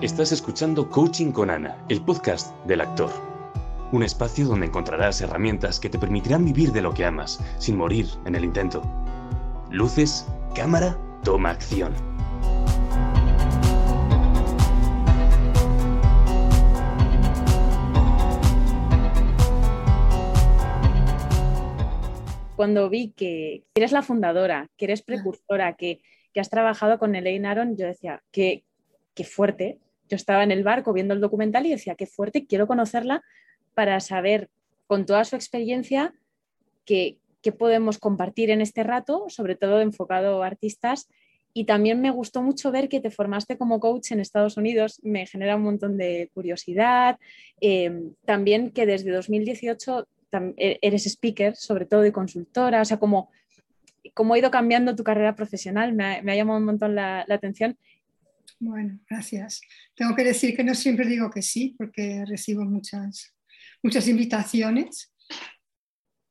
Estás escuchando Coaching con Ana, el podcast del actor. Un espacio donde encontrarás herramientas que te permitirán vivir de lo que amas, sin morir en el intento. Luces, cámara, toma acción. Cuando vi que eres la fundadora, que eres precursora, que, has trabajado con Elaine Aron, yo decía, qué, qué fuerte. Yo estaba en el barco viendo el documental y decía, qué fuerte, quiero conocerla para saber con toda su experiencia qué, qué podemos compartir en este rato, sobre todo enfocado a artistas. Y también me gustó mucho ver que te formaste como coach en Estados Unidos, me genera un montón de curiosidad. Eh, también que desde 2018 e-, eres speaker, sobre todo, y consultora, o sea, como, cómo ha ido cambiando tu carrera profesional, me ha, llamado un montón la, atención. Bueno, gracias. Tengo que decir que no siempre digo que sí, porque recibo muchas, muchas invitaciones,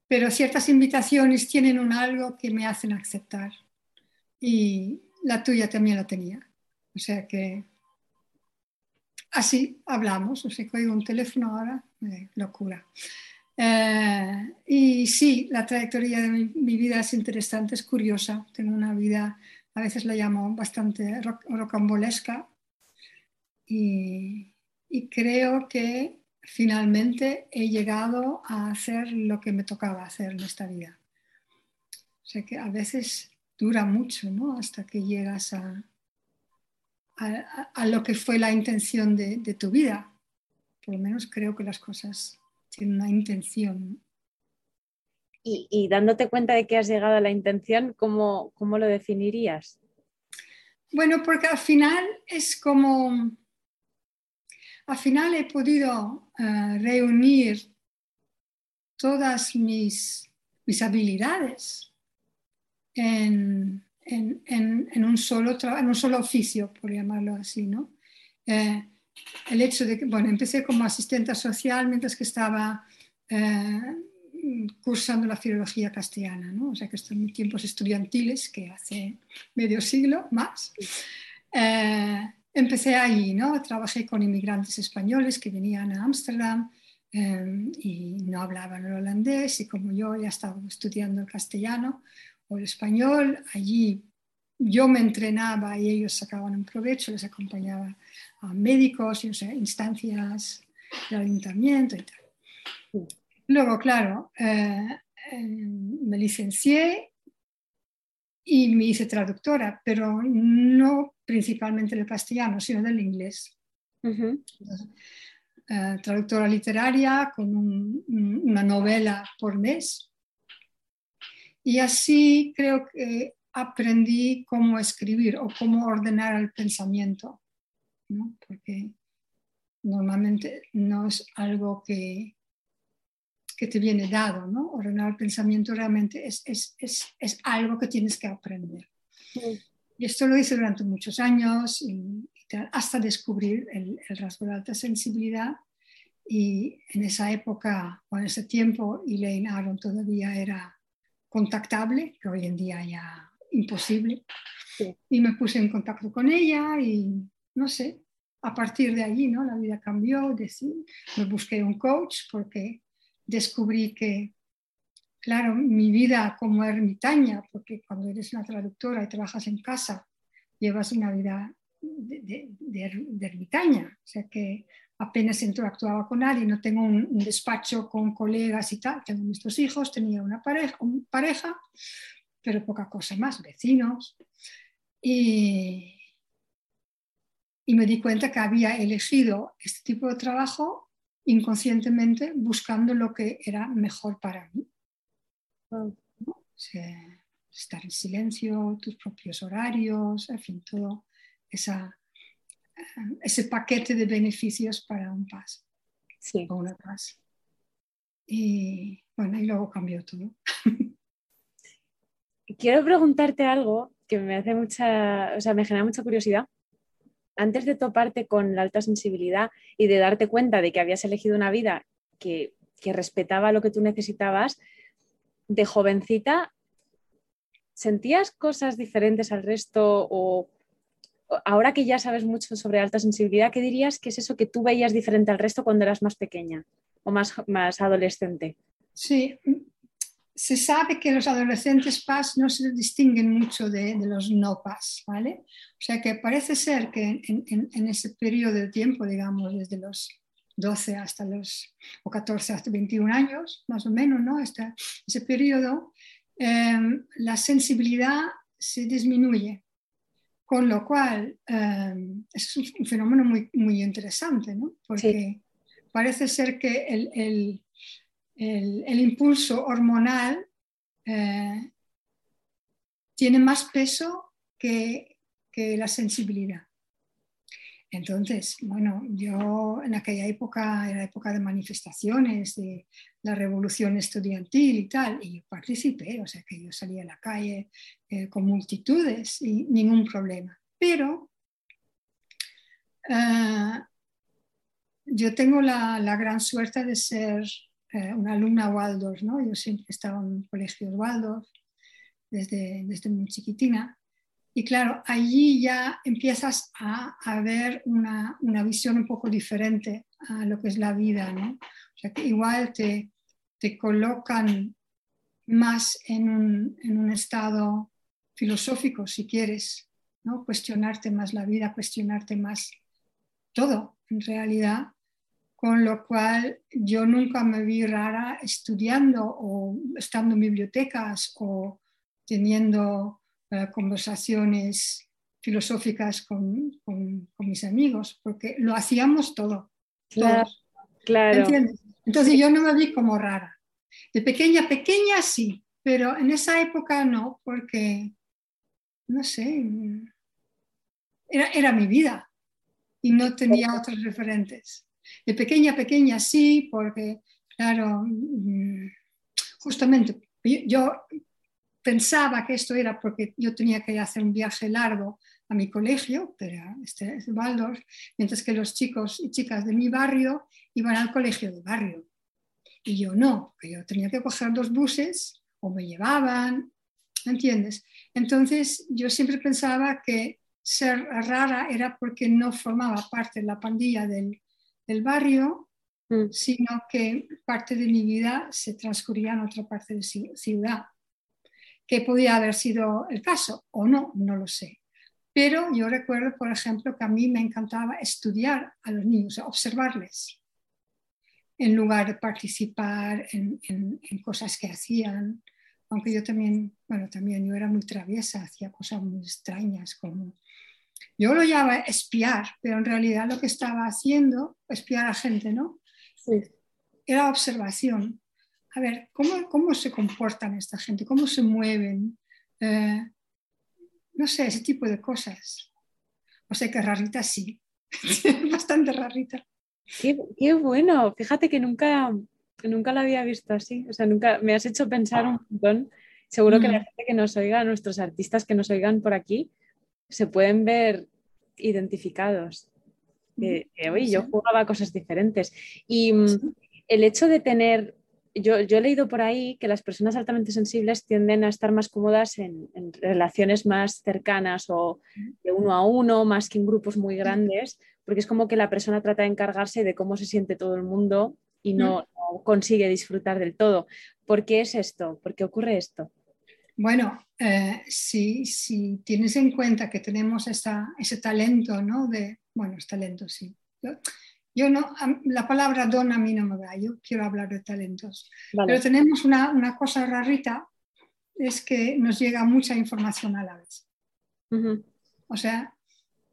pero ciertas invitaciones tienen un algo que me hacen aceptar. Y la tuya también la tenía. O sea que así hablamos. O sea que oigo un teléfono ahora, eh, locura. Eh, y sí, la trayectoria de mi, vida es interesante, es curiosa. Tengo una vida, a veces la llamo bastante rocambolesca. Y, y creo que finalmente he llegado a hacer lo que me tocaba hacer en esta vida. O sea que a veces dura mucho, ¿no? Hasta que llegas a, a, lo que fue la intención de, de, tu vida. Por lo menos creo que las cosas una intención. Y, dándote cuenta de que has llegado a la intención, ¿cómo, cómo lo definirías? Bueno, porque al final es como, al final he podido eh, reunir todas mis, mis habilidades en, en, en, un solo en un solo oficio, por llamarlo así, ¿no? Eh, el hecho de que, bueno, empecé como asistente social mientras que estaba eh, cursando la filología castellana, ¿no? O sea que estoy en tiempos estudiantiles, que hace medio siglo más. Eh, empecé allí, ¿no? Trabajé con inmigrantes españoles que venían a Ámsterdam eh, y no hablaban el holandés y como yo ya estaba estudiando el castellano o el español, allí yo me entrenaba y ellos sacaban un provecho, les acompañaba a médicos, y, o sea, instancias del ayuntamiento y tal. Luego, claro, eh, eh, me licencié y me hice traductora, pero no principalmente del castellano, sino del inglés. Eh, traductora literaria con una novela por mes. Y así creo que aprendí cómo escribir o cómo ordenar el pensamiento, ¿no? porque normalmente no es algo que, que te viene dado, ¿no? ordenar el pensamiento realmente es, es, es, es algo que tienes que aprender. Y esto lo hice durante muchos años y, hasta descubrir el, el, rasgo de alta sensibilidad. Y en esa época o en ese tiempo, Elaine Aron todavía era contactable, que hoy en día ya imposible. Y me puse en contacto con ella y no sé, a partir de allí ¿no? la vida cambió, me busqué un coach porque descubrí que, claro, mi vida como ermitaña, porque cuando eres una traductora y trabajas en casa, llevas una vida de, de, ermitaña, o sea que apenas interactuaba con nadie, no tengo un, despacho con colegas y tal, tengo nuestros hijos, tenía una pareja, una pareja pero poca cosa más, vecinos. Y, y me di cuenta que había elegido este tipo de trabajo inconscientemente buscando lo que era mejor para mí. estar en silencio, tus propios horarios, en fin, todo esa, ese paquete de beneficios para un paso sí. o una paz. Y bueno, y luego cambió todo. quiero preguntarte algo que me hace mucha, o sea, me genera mucha curiosidad. Antes de toparte con la alta sensibilidad y de darte cuenta de que habías elegido una vida que, que respetaba lo que tú necesitabas, de jovencita, ¿sentías cosas diferentes al resto o ahora que ya sabes mucho sobre alta sensibilidad, ¿qué dirías que es eso que tú veías diferente al resto cuando eras más pequeña o más, más adolescente? Sí, se sabe que los adolescentes PAS no se distinguen mucho de, los no PAS, ¿vale? O sea que parece ser que en, ese periodo de tiempo, digamos, desde los 12 hasta los, o 14 hasta 21 años, más o menos, ¿no? Hasta ese periodo, em, la sensibilidad se disminuye, con lo cual em, es un fenómeno muy, muy interesante, ¿no? Porque parece ser que el el, impulso hormonal eh, tiene más peso que, la sensibilidad. Entonces, bueno, yo en aquella época era época de manifestaciones, de la revolución estudiantil y tal, y yo participé, o sea que yo salía a la calle eh, con multitudes y ningún problema. Pero eh, yo tengo la, la, gran suerte de ser eh, una alumna Waldorf, ¿no? Yo siempre estaba en colegios Waldorf desde, desde muy chiquitina. Y claro, allí ya empiezas a, a ver una, una, visión un poco diferente a lo que es la vida, ¿no? O sea, que igual te, te colocan más en un, en un, estado filosófico, si quieres, ¿no? Cuestionarte más la vida, cuestionarte más todo, en realidad, con lo cual yo nunca me vi rara estudiando o estando en bibliotecas o teniendo eh, conversaciones filosóficas con, mis amigos, porque lo hacíamos todo. Claro, claro. Entonces yo no me vi como rara. De pequeña, pequeña sí, pero en esa época no, porque, no sé, era, era mi vida y no tenía otros referentes. De pequeña, pequeña sí, porque, claro, mm, justamente yo pensaba que esto era porque yo tenía que hacer un viaje largo a mi colegio, pero este es mientras que los chicos y chicas de mi barrio iban al colegio de barrio. Y yo no, porque yo tenía que coger dos buses o me llevaban, ¿entiendes? Entonces yo siempre pensaba que ser rara era porque no formaba parte de la pandilla del, del barrio, mm. sino que parte de mi vida se transcurría en otra parte de ciudad, que podía haber sido el caso o no, no lo sé. Pero yo recuerdo, por ejemplo, que a mí me encantaba estudiar a los niños, observarles, en lugar de participar en, en cosas que hacían, aunque yo también, bueno, también yo era muy traviesa, hacía cosas muy extrañas como yo lo llamaba espiar, pero en realidad lo que estaba haciendo, espiar a gente, ¿no? Era observación. A ver, ¿cómo, ¿cómo se comportan esta gente? ¿Cómo se mueven? Eh, no sé, ese tipo de cosas. O sea que rarita sí, bastante rarita. Qué, qué, bueno, fíjate que nunca, nunca la había visto así. O sea, nunca me has hecho pensar un montón. Seguro que la mm. gente que nos oiga, nuestros artistas que nos oigan por aquí, se pueden ver identificados. Que, yo jugaba cosas diferentes. Y mm, el hecho de tener, yo, yo, he leído por ahí que las personas altamente sensibles tienden a estar más cómodas en, relaciones más cercanas o de uno a uno, más que en grupos muy grandes, porque es como que la persona trata de encargarse de cómo se siente todo el mundo y no, no consigue disfrutar del todo. ¿Por qué es esto? ¿Por qué ocurre esto? Bueno, eh, si, si, tienes en cuenta que tenemos ese talento, ¿no? De, bueno, es talento, sí. Yo, no, la palabra don a mí no me va, yo quiero hablar de talentos. Pero tenemos una, una, cosa rarita, es que nos llega mucha información a la vez. O sea,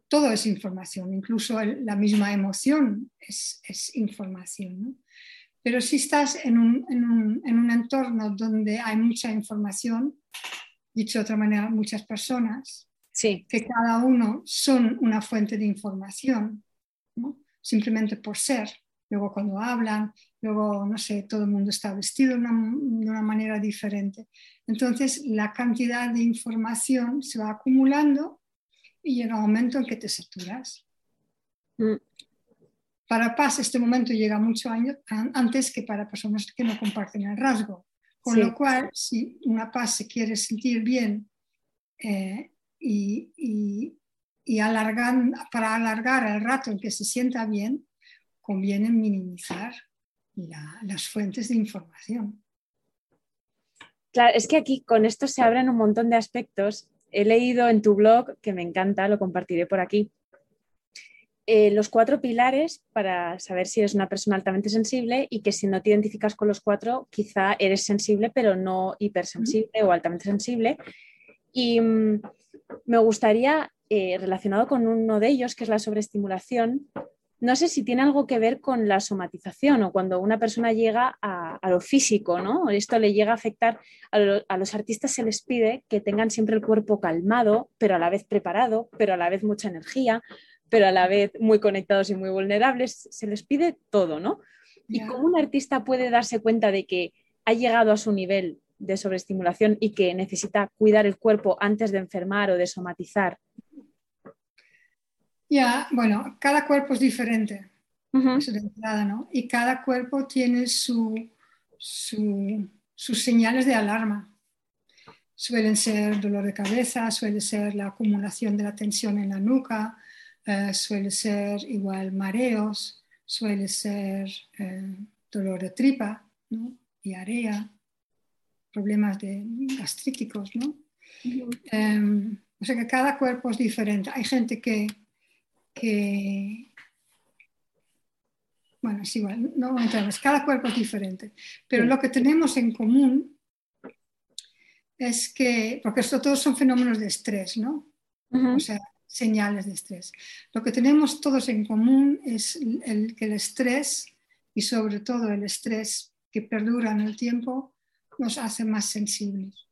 todo es información, incluso la misma emoción es, es información. ¿no? Pero si estás en un, en, un, en un, entorno donde hay mucha información, dicho de otra manera, muchas personas, sí. que cada uno son una fuente de información, simplemente por ser. Luego cuando hablan, luego, no sé, todo el mundo está vestido de una, de una manera diferente. Entonces, la cantidad de información se va acumulando y llega un momento en que te saturas. Mm. Para Paz este momento llega mucho antes que para personas que no comparten el rasgo. Con lo cual, si una Paz se quiere sentir bien eh, y, y, para alargar el rato en que se sienta bien, conviene minimizar las fuentes de información. Claro, es que aquí con esto se abren un montón de aspectos. He leído en tu blog, que me encanta, lo compartiré por aquí, eh, los cuatro pilares para saber si eres una persona altamente sensible y que si no te identificas con los cuatro, quizá eres sensible, pero no hipersensible o altamente sensible. Y mm, me gustaría, eh, relacionado con uno de ellos, que es la sobreestimulación, no sé si tiene algo que ver con la somatización o cuando una persona llega a, lo físico, ¿no? Esto le llega a afectar, a, los artistas se les pide que tengan siempre el cuerpo calmado, pero a la vez preparado, pero a la vez mucha energía, pero a la vez muy conectados y muy vulnerables. Se les pide todo, ¿no? Y cómo un artista puede darse cuenta de que ha llegado a su nivel de sobreestimulación y que necesita cuidar el cuerpo antes de enfermar o de somatizar ya, bueno, cada cuerpo es diferente, Y cada cuerpo tiene su, sus señales de alarma. Suelen ser dolor de cabeza, suele ser la acumulación de la tensión en la nuca, eh, suele ser igual mareos, suele ser eh, dolor de tripa, diarrea, problemas de gastríticos, ¿no? Em, o sea que cada cuerpo es diferente. Hay gente que que, bueno, es igual, no entramos, cada cuerpo es diferente, pero lo que tenemos en común es que, porque esto todos son fenómenos de estrés, ¿no? O sea, señales de estrés. Lo que tenemos todos en común es el, que el estrés, y sobre todo el estrés que perdura en el tiempo, nos hace más sensibles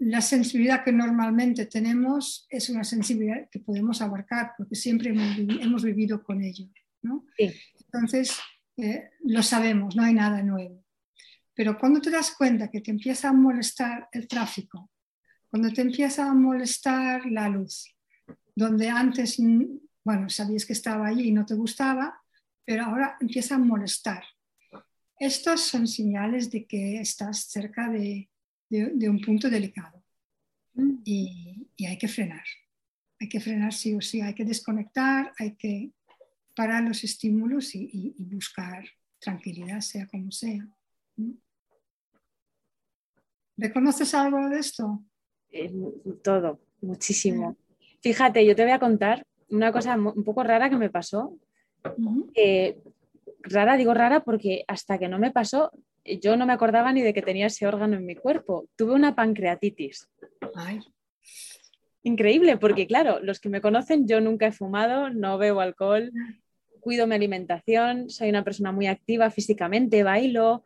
la sensibilidad que normalmente tenemos es una sensibilidad que podemos abarcar porque siempre hemos, vivido con ello. Entonces, eh, lo sabemos, no hay nada nuevo. Pero cuando te das cuenta que te empieza a molestar el tráfico, cuando te empieza a molestar la luz, donde antes, bueno, sabías que estaba allí y no te gustaba, pero ahora empieza a molestar. Estos son señales de que estás cerca de, de, un punto delicado. Mm. Y, hay que frenar. Hay que frenar sí o sí, hay que desconectar, hay que parar los estímulos y, buscar tranquilidad, sea como sea. ¿Mm? ¿Reconoces algo de esto? Eh, todo, muchísimo. Fíjate, yo te voy a contar una cosa un poco rara que me pasó. rara, digo rara porque hasta que no me pasó, yo no me acordaba ni de que tenía ese órgano en mi cuerpo. Tuve una pancreatitis. Increíble, porque claro, los que me conocen, yo nunca he fumado, no bebo alcohol, cuido mi alimentación, soy una persona muy activa físicamente, bailo,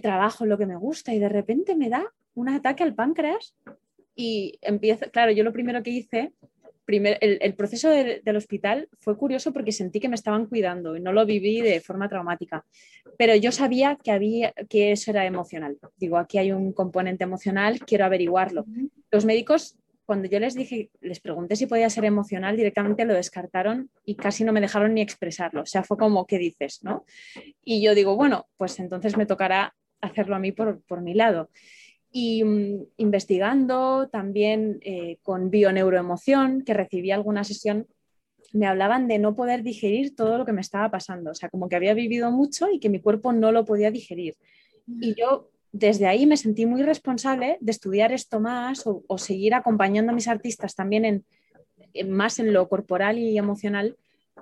trabajo lo que me gusta y de repente me da un ataque al páncreas y empiezo, claro, yo lo primero que hice el, proceso del hospital fue curioso porque sentí que me estaban cuidando y no lo viví de forma traumática, pero yo sabía que, había, que eso era emocional. Digo, aquí hay un componente emocional, quiero averiguarlo. Los médicos, cuando yo les dije, les pregunté si podía ser emocional, directamente lo descartaron y casi no me dejaron ni expresarlo. O sea, fue como, ¿qué dices? ¿no? Y yo digo, bueno, pues entonces me tocará hacerlo a mí por, por mi lado y mm, investigando también eh, con bioneuroemoción, que recibí alguna sesión, me hablaban de no poder digerir todo lo que me estaba pasando, o sea, como que había vivido mucho y que mi cuerpo no lo podía digerir. Y yo desde ahí me sentí muy responsable de estudiar esto más o, seguir acompañando a mis artistas también en, más en lo corporal y emocional,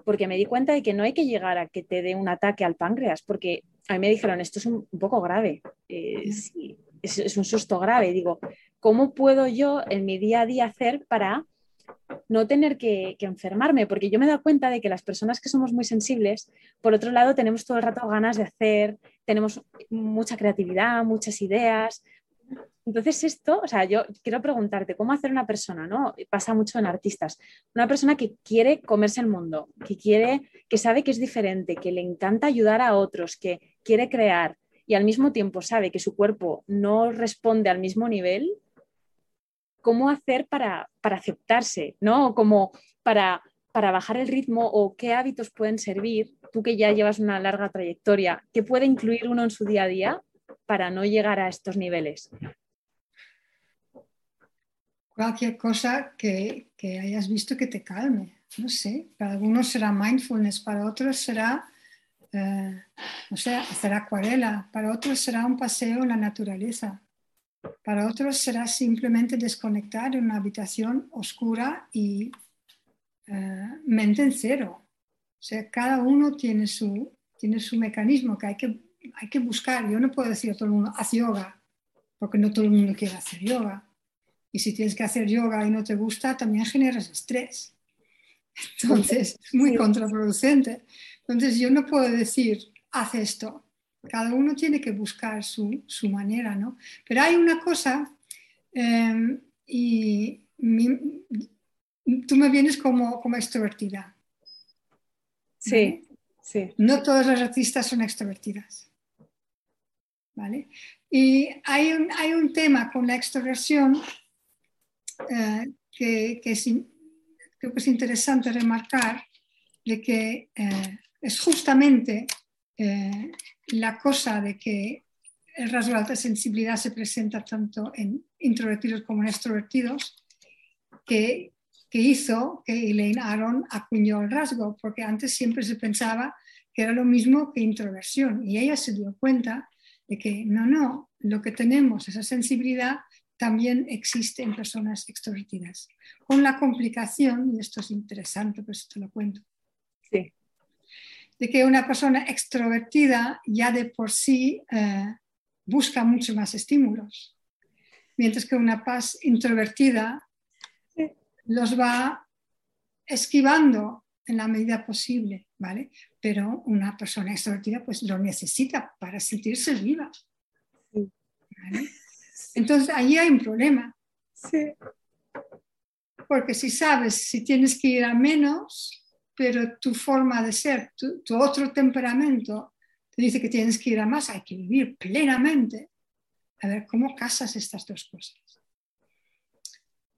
porque me di cuenta de que no hay que llegar a que te dé un ataque al páncreas, porque a mí me dijeron, esto es un, poco grave. Eh, es, un susto grave. Digo, ¿cómo puedo yo en mi día a día hacer para no tener que, enfermarme? Porque yo me he dado cuenta de que las personas que somos muy sensibles, por otro lado, tenemos todo el rato ganas de hacer, tenemos mucha creatividad, muchas ideas. Entonces esto, o sea, yo quiero preguntarte, ¿cómo hacer una persona, no? Pasa mucho en artistas, una persona que quiere comerse el mundo, que quiere, que sabe que es diferente, que le encanta ayudar a otros, que quiere crear, y al mismo tiempo sabe que su cuerpo no responde al mismo nivel, ¿cómo hacer para, aceptarse? ¿no? Como para, para bajar el ritmo o qué hábitos pueden servir, tú que ya llevas una larga trayectoria, ¿qué puede incluir uno en su día a día para no llegar a estos niveles? cualquier cosa que, que, hayas visto que te calme. No sé, para algunos será mindfulness, para otros será, eh, no sé, hacer acuarela, para otros será un paseo en la naturaleza, para otros será simplemente desconectar en una habitación oscura y eh, mente en cero. O sea, cada uno tiene su, tiene su mecanismo que hay, que hay que buscar. Yo no puedo decir a todo el mundo, haz yoga, porque no todo el mundo quiere hacer yoga. Y si tienes que hacer yoga y no te gusta, también generas estrés. Entonces, es muy contraproducente. Entonces, yo no puedo decir, haz esto. Cada uno tiene que buscar su, su manera, ¿no? Pero hay una cosa, eh, y tú me vienes como, como extrovertida. Sí, sí. No todas las artistas son extrovertidas. ¿Vale? Y hay un, hay un tema con la extroversión eh, que, que es, creo que es interesante remarcar de que eh, es justamente eh, la cosa de que el rasgo de alta sensibilidad se presenta tanto en introvertidos como en extrovertidos, que, que hizo que Elaine Aron acuñó el rasgo, porque antes siempre se pensaba que era lo mismo que introversión, y ella se dio cuenta de que no, no, lo que tenemos, esa sensibilidad, también existe en personas extrovertidas. Con la complicación, y esto es interesante, pues te lo cuento, sí. De que una persona extrovertida ya de por sí eh, busca mucho más estímulos, mientras que una paz introvertida los va esquivando en la medida posible, ¿vale? Pero una persona extrovertida pues lo necesita para sentirse viva. ¿vale? Entonces, allí hay un problema. Sí. Porque si sabes, si tienes que ir a menos, pero tu forma de ser, tu, tu, otro temperamento te dice que tienes que ir a más, hay que vivir plenamente. A ver, ¿cómo casas estas dos cosas?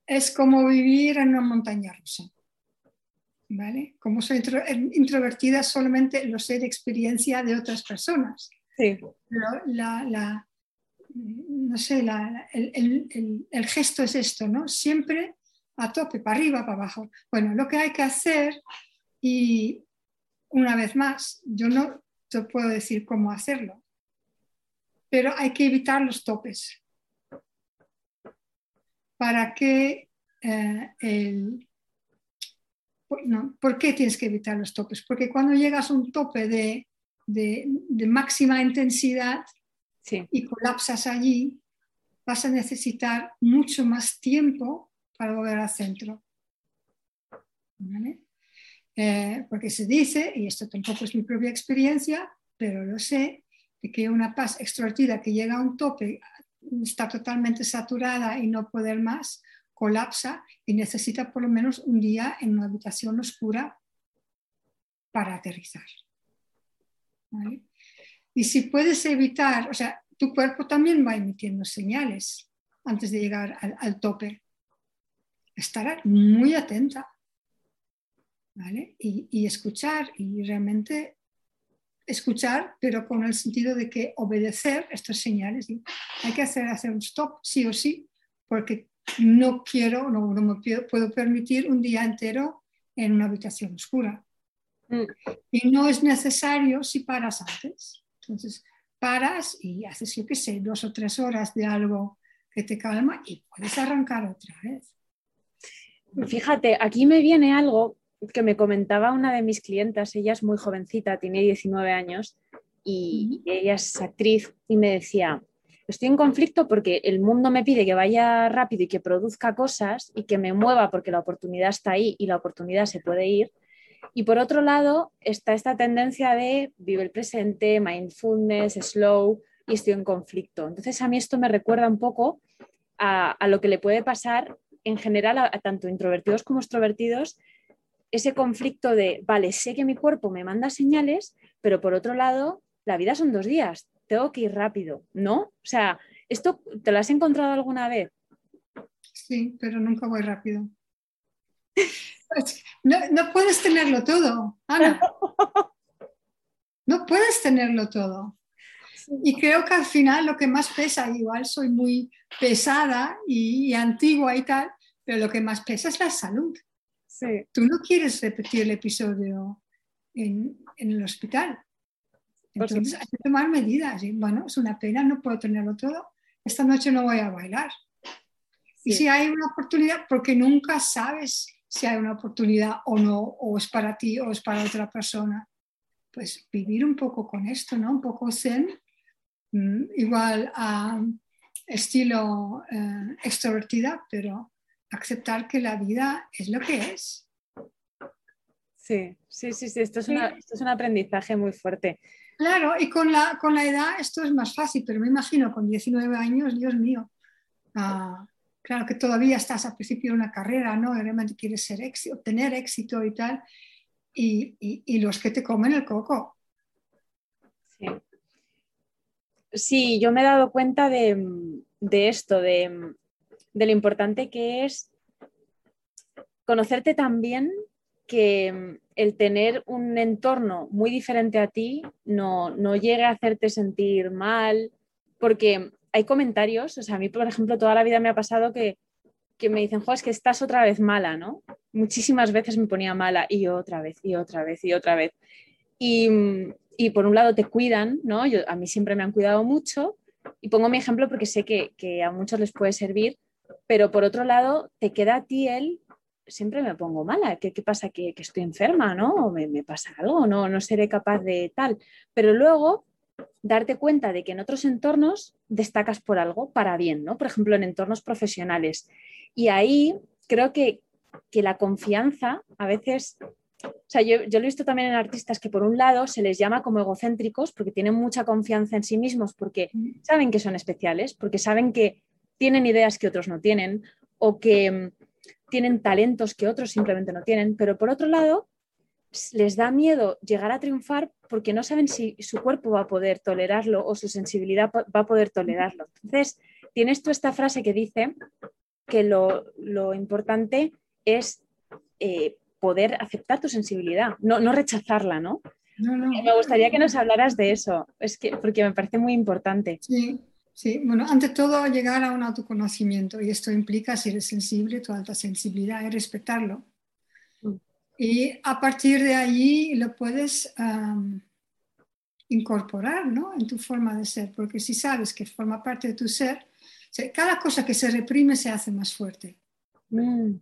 Es como vivir en una montaña rusa. ¿Vale? Como soy intro, introvertida, solamente lo sé de experiencia de otras personas. Sí. Pero la, la, no sé, la, el, el, el, gesto es esto, ¿no? Siempre a tope, para arriba, para abajo. Bueno, lo que hay que hacer, y una vez más, yo no te puedo decir cómo hacerlo, pero hay que evitar los topes para que eh, el... No, ¿Por qué tienes que evitar los topes? Porque cuando llegas a un tope de, de, de máxima intensidad, Sí. y colapsas allí, vas a necesitar mucho más tiempo para volver al centro. ¿Vale? Eh, porque se dice, y esto tampoco es mi propia experiencia, pero lo sé, de que una paz extrovertida que llega a un tope, está totalmente saturada y no poder más, colapsa y necesita por lo menos un día en una habitación oscura para aterrizar. ¿Vale? Y si puedes evitar, o sea, tu cuerpo también va emitiendo señales antes de llegar al, al tope. Estar muy atenta, ¿vale? Y, y, escuchar, y realmente escuchar, pero con el sentido de que obedecer estas señales. Y hay que hacer, hacer un stop, sí o sí, porque no quiero, no, no me puedo permitir un día entero en una habitación oscura. Mm. Y no es necesario si paras antes. Entonces, paras y haces, yo qué sé, dos o tres horas de algo que te calma y puedes arrancar otra vez. Fíjate, aquí me viene algo que me comentaba una de mis clientas, ella es muy jovencita, tiene 19 años y ella es actriz y me decía, estoy en conflicto porque el mundo me pide que vaya rápido y que produzca cosas y que me mueva porque la oportunidad está ahí y la oportunidad se puede ir, y por otro lado, está esta tendencia de vive el presente, mindfulness, slow, y estoy en conflicto. Entonces, a mí esto me recuerda un poco a, a lo que le puede pasar en general a, a, tanto introvertidos como extrovertidos, ese conflicto de, vale, sé que mi cuerpo me manda señales, pero por otro lado, la vida son dos días, tengo que ir rápido, ¿no? O sea, ¿esto te lo has encontrado alguna vez? Sí, pero nunca voy rápido. No, no, puedes tenerlo todo, Ana. No puedes tenerlo todo. Y creo que al final lo que más pesa, igual soy muy pesada y, y antigua y tal, pero lo que más pesa es la salud. Sí. Tú no quieres repetir el episodio en, en el hospital. Entonces hay que tomar medidas. Y, bueno, es una pena, no puedo tenerlo todo. Esta noche no voy a bailar. Y Sí. si hay una oportunidad, porque nunca sabes si hay una oportunidad o no, o es para ti o es para otra persona, pues vivir un poco con esto, ¿no? Un poco zen, mm, igual a estilo eh, extrovertida, pero aceptar que la vida es lo que es. Sí, sí, sí, sí, Esto, es una- esto es un aprendizaje muy fuerte. Claro, y con la, con la edad esto es más fácil, pero me imagino con 19 años, Dios mío, ah, claro que todavía estás al principio de una carrera, ¿no? Realmente quieres ser éxito, obtener éxito y tal, y, y- y los que te comen el coco. Sí. Sí, yo me he dado cuenta de, de esto, de, de lo importante que es conocerte tan bien que el tener un entorno muy diferente a ti no, no llegue a hacerte sentir mal, porque hay comentarios, o sea, a mí, por ejemplo, toda la vida me ha pasado que, que me dicen, jo, es que estás otra vez mala, ¿no? Muchísimas veces me ponía mala y otra vez, y otra vez, y otra vez. Y, y por un lado te cuidan, ¿no? A mí siempre me han cuidado mucho y pongo mi ejemplo porque sé que, que a muchos les puede servir, pero por otro lado te queda a ti el, siempre me pongo mala, ¿qué, qué pasa? ¿Que, que estoy enferma, ¿no? ¿O me, me pasa algo? ¿No? no seré capaz de tal. Pero luego darte cuenta de que en otros entornos destacas por algo para bien, ¿no? Por ejemplo, en entornos profesionales. Y ahí creo que, que la confianza a veces o sea, yo, yo, lo he visto también en artistas que por un lado se les llama como egocéntricos porque tienen mucha confianza en sí mismos, porque saben que son especiales, porque saben que tienen ideas que otros no tienen o que um, tienen talentos que otros simplemente no tienen, pero por otro lado les da miedo llegar a triunfar porque no saben si su cuerpo va a poder tolerarlo o su sensibilidad va a poder tolerarlo. Entonces, tienes tú esta frase que dice que lo, lo importante es... Eh, poder aceptar tu sensibilidad, no, no rechazarla, ¿no? No, no. Me gustaría que nos hablaras de eso, es que, porque me parece muy importante. Sí, sí. Bueno, ante todo llegar a un autoconocimiento y esto implica si eres sensible, tu alta sensibilidad y respetarlo. Mm. Y a partir de allí lo puedes um, incorporar ¿no? en tu forma de ser, porque si sabes que forma parte de tu ser, o sea, cada cosa que se reprime se hace más fuerte. Mm.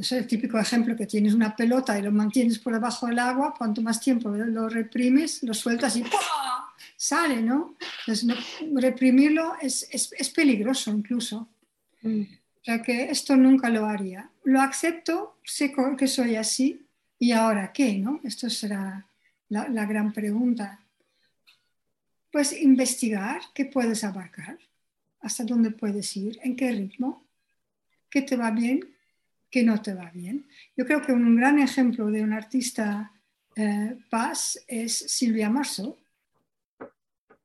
Es el típico ejemplo que tienes una pelota y lo mantienes por debajo del agua, cuanto más tiempo lo reprimes, lo sueltas y ¡pua! Sale, ¿no? Entonces, no, reprimirlo es, es, es, peligroso incluso. Mm. O sea que esto nunca lo haría. Lo acepto, sé que soy así, ¿y ahora qué? ¿no? Esto será la, la gran pregunta. Pues investigar qué puedes abarcar, hasta dónde puedes ir, en qué ritmo, qué te va bien, que no te va bien. Yo creo que un gran ejemplo de un artista eh, paz es Silvia Marceau.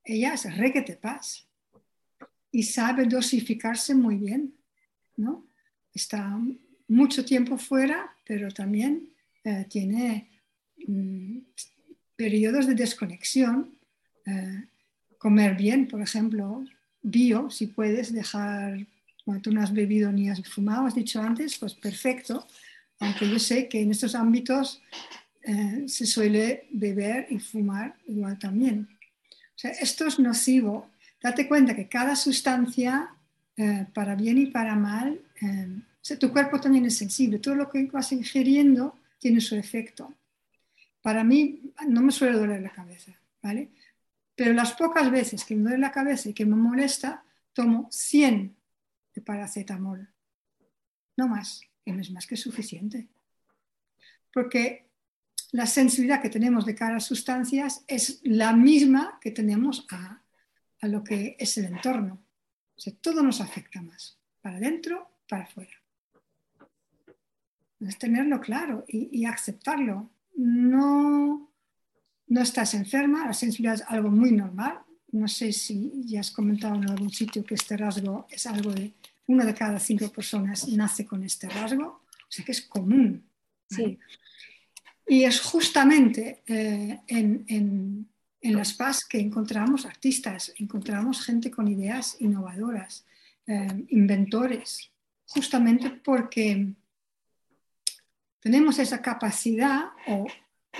Ella es requete paz y sabe dosificarse muy bien, ¿no? Está mucho tiempo fuera, pero también eh, tiene mm, periodos de desconexión. Eh, comer bien, por ejemplo, bio, si puedes dejar cuando tú no has bebido ni has fumado, has dicho antes, pues perfecto, aunque yo sé que en estos ámbitos eh, se suele beber y fumar igual también. O sea, esto es nocivo. Date cuenta que cada sustancia, eh, para bien y para mal, eh, o sea, tu cuerpo también es sensible. Todo lo que vas ingiriendo tiene su efecto. Para mí no me suele doler la cabeza, ¿vale? Pero las pocas veces que me duele la cabeza y que me molesta, tomo 100 de paracetamol. No más, y no es más que suficiente. Porque la sensibilidad que tenemos de cara a sustancias es la misma que tenemos a, a lo que es el entorno. O sea, todo nos afecta más, para adentro, para afuera. Es tenerlo claro y, y aceptarlo. No, no estás enferma, la sensibilidad es algo muy normal. No sé si ya has comentado en algún sitio que este rasgo es algo de una de cada cinco personas nace con este rasgo, o sea que es común. Sí. Y es justamente eh, en, las PAS que encontramos artistas, encontramos gente con ideas innovadoras, eh, inventores. justamente porque tenemos esa capacidad, o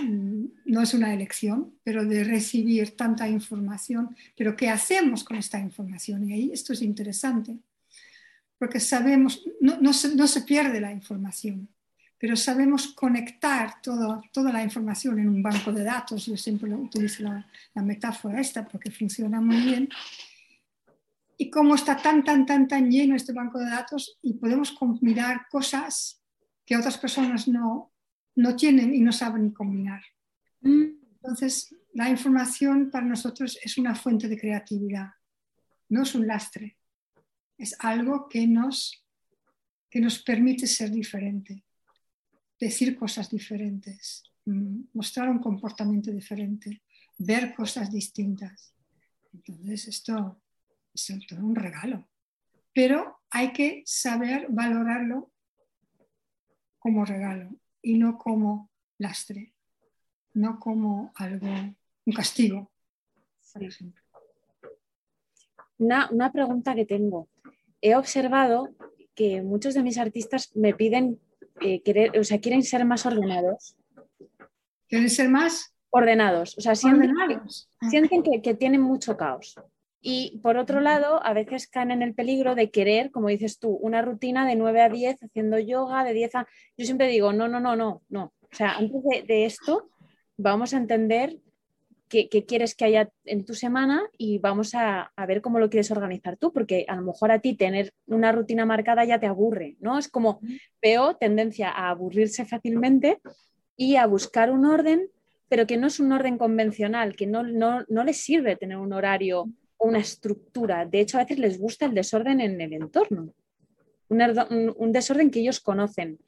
mm, no es una elección, pero de recibir tanta información, pero ¿qué hacemos con esta información? Y ahí esto es interesante, porque sabemos, no, se, pierde la información, pero sabemos conectar toda la información en un banco de datos. Yo siempre utilizo la, la metáfora esta porque funciona muy bien y cómo está tan, tan, tan, tan lleno este banco de datos y podemos combinar cosas que otras personas no, no tienen y no saben combinar. Mm. Entonces, la información para nosotros es una fuente de creatividad, no es un lastre, es algo que nos, que nos permite ser diferente, decir cosas diferentes, mm, mostrar un comportamiento diferente, ver cosas distintas. Entonces, esto es todo un regalo. Pero hay que saber valorarlo como regalo y no como lastre, no como algo, un castigo, Una, una pregunta que tengo. He observado que muchos de mis artistas me piden eh, querer, o sea, quieren ser más ordenados. ¿Quieren ser más? Ordenados. O sea, sienten, sienten que, que, tienen mucho caos. Y por otro lado, a veces caen en el peligro de querer, como dices tú, una rutina de 9 a 10 haciendo yoga, de 10 a... Yo siempre digo, no, no, no, no, no. O sea, antes de, esto, vamos a entender qué, quieres que haya en tu semana y vamos a, a, ver cómo lo quieres organizar tú, porque a lo mejor a ti tener una rutina marcada ya te aburre, ¿no? Es como veo tendencia a aburrirse fácilmente y a buscar un orden, pero que no es un orden convencional, que no, no, no les sirve tener un horario una estructura. De hecho, a veces les gusta el desorden en el entorno, un, desorden que ellos conocen.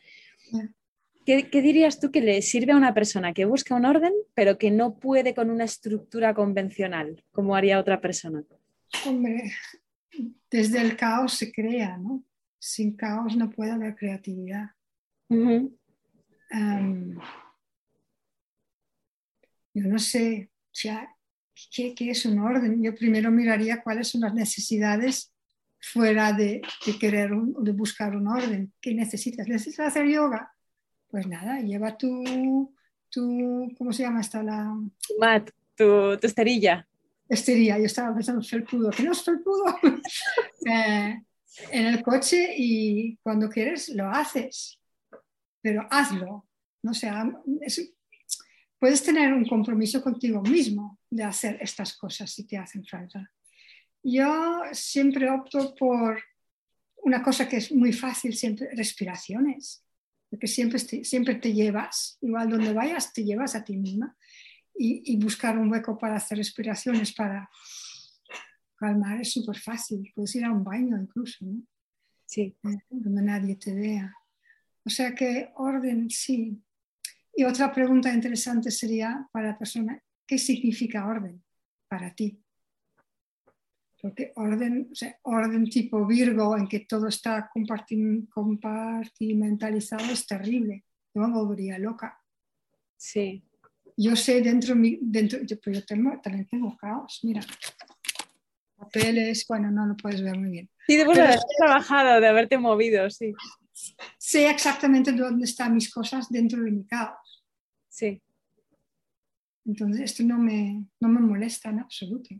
¿Qué, dirías tú que le sirve a una persona que busca un orden, pero que no puede con una estructura convencional, como haría otra persona? Hombre, desde el caos se crea, ¿no? Sin caos no puede haber creatividad. yo no sé, ¿qué, es un orden? Yo primero miraría cuáles son las necesidades fuera de, querer de buscar un orden. ¿Qué necesitas? ¿Necesitas hacer yoga? Pues nada, lleva tu, tu ¿cómo se llama esta? La... Mat, tu, tu esterilla. Esterilla, yo estaba pensando felpudo, ¿qué no es felpudo? eh, en el coche y cuando quieres lo haces, pero hazlo. No sea, puedes tener un compromiso contigo mismo de hacer estas cosas si te hacen falta. Yo siempre opto por una cosa que es muy fácil, siempre respiraciones, porque siempre te, siempre te llevas, igual donde vayas, te llevas a ti misma y, buscar un hueco para hacer respiraciones, para calmar, es súper fácil. Puedes ir a un baño incluso, ¿no? Sí. Eh, donde nadie te vea. O sea que orden, sí, y otra pregunta interesante sería para la persona, ¿qué significa orden para ti? Porque orden, orden tipo Virgo, en que todo está compartimentalizado, es terrible. Yo me volvería loca. Sí. Yo sé dentro, dentro yo, pero yo tengo, también tengo caos, mira. Papeles, bueno, no lo puedes ver muy bien. Sí, de haber trabajado, de haberte movido, sí. Sé exactamente dónde están mis cosas dentro de mi caos. Sí. Entonces, esto no me, no me molesta en absoluto.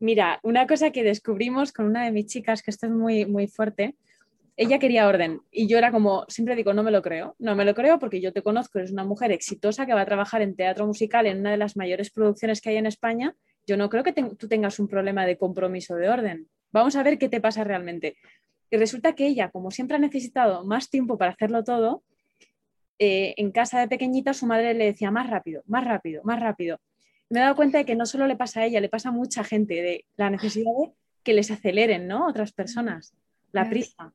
Mira, una cosa que descubrimos con una de mis chicas, que esto es muy, muy fuerte, ella quería orden y yo era como, siempre digo, no me lo creo, no me lo creo porque yo te conozco, eres una mujer exitosa que va a trabajar en teatro musical en una de las mayores producciones que hay en España, yo no creo que tú tengas un problema de compromiso de orden. Vamos a ver qué te pasa realmente. Y resulta que ella, como siempre ha necesitado más tiempo para hacerlo todo, eh, en casa de pequeñita su madre le decía más rápido, más rápido, más rápido. Me he dado cuenta de que no solo le pasa a ella, le pasa a mucha gente, de la necesidad de que les aceleren, ¿no? Otras personas, la prisa.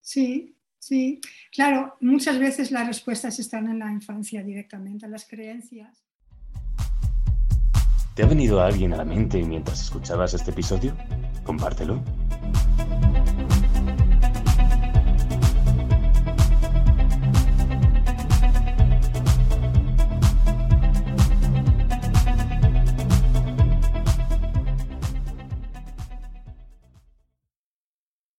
Sí, sí. Claro, muchas veces las respuestas están en la infancia directamente, en las creencias. ¿Te ha venido alguien a la mente mientras escuchabas este episodio? Compártelo.